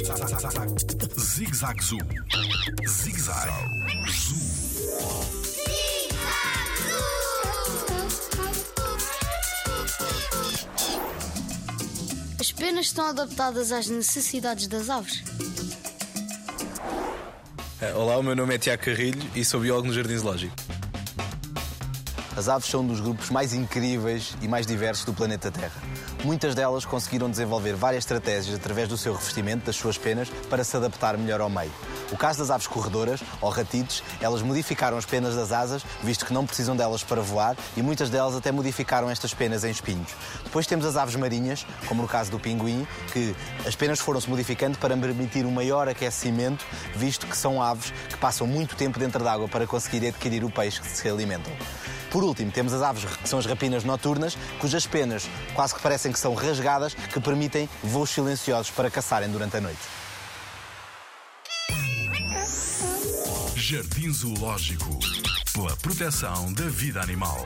Zig Zag Zoo. Zig Zag Zoo. As penas estão adaptadas às necessidades das aves. Eh, Olá, o meu nome é Tiago Carrilho e sou biólogo no Jardim Zoológico. As aves são um dos grupos mais incríveis e mais diversos do planeta Terra. Muitas delas conseguiram desenvolver várias estratégias através do seu revestimento, das suas penas, para se adaptar melhor ao meio. O caso das aves corredoras, ou ratites, elas modificaram as penas das asas, visto que não precisam delas para voar, e muitas delas até modificaram estas penas em espinhos. Depois temos as aves marinhas, como no caso do pinguim, que as penas foram-se modificando para permitir um maior aquecimento, visto que são aves que passam muito tempo dentro d'água para conseguir adquirir o peixe que se alimentam. Por último, temos as aves que são as rapinas noturnas, cujas penas quase que parecem que são rasgadas, que permitem voos silenciosos para caçarem durante a noite. Jardim Zoológico. Pela proteção da vida animal.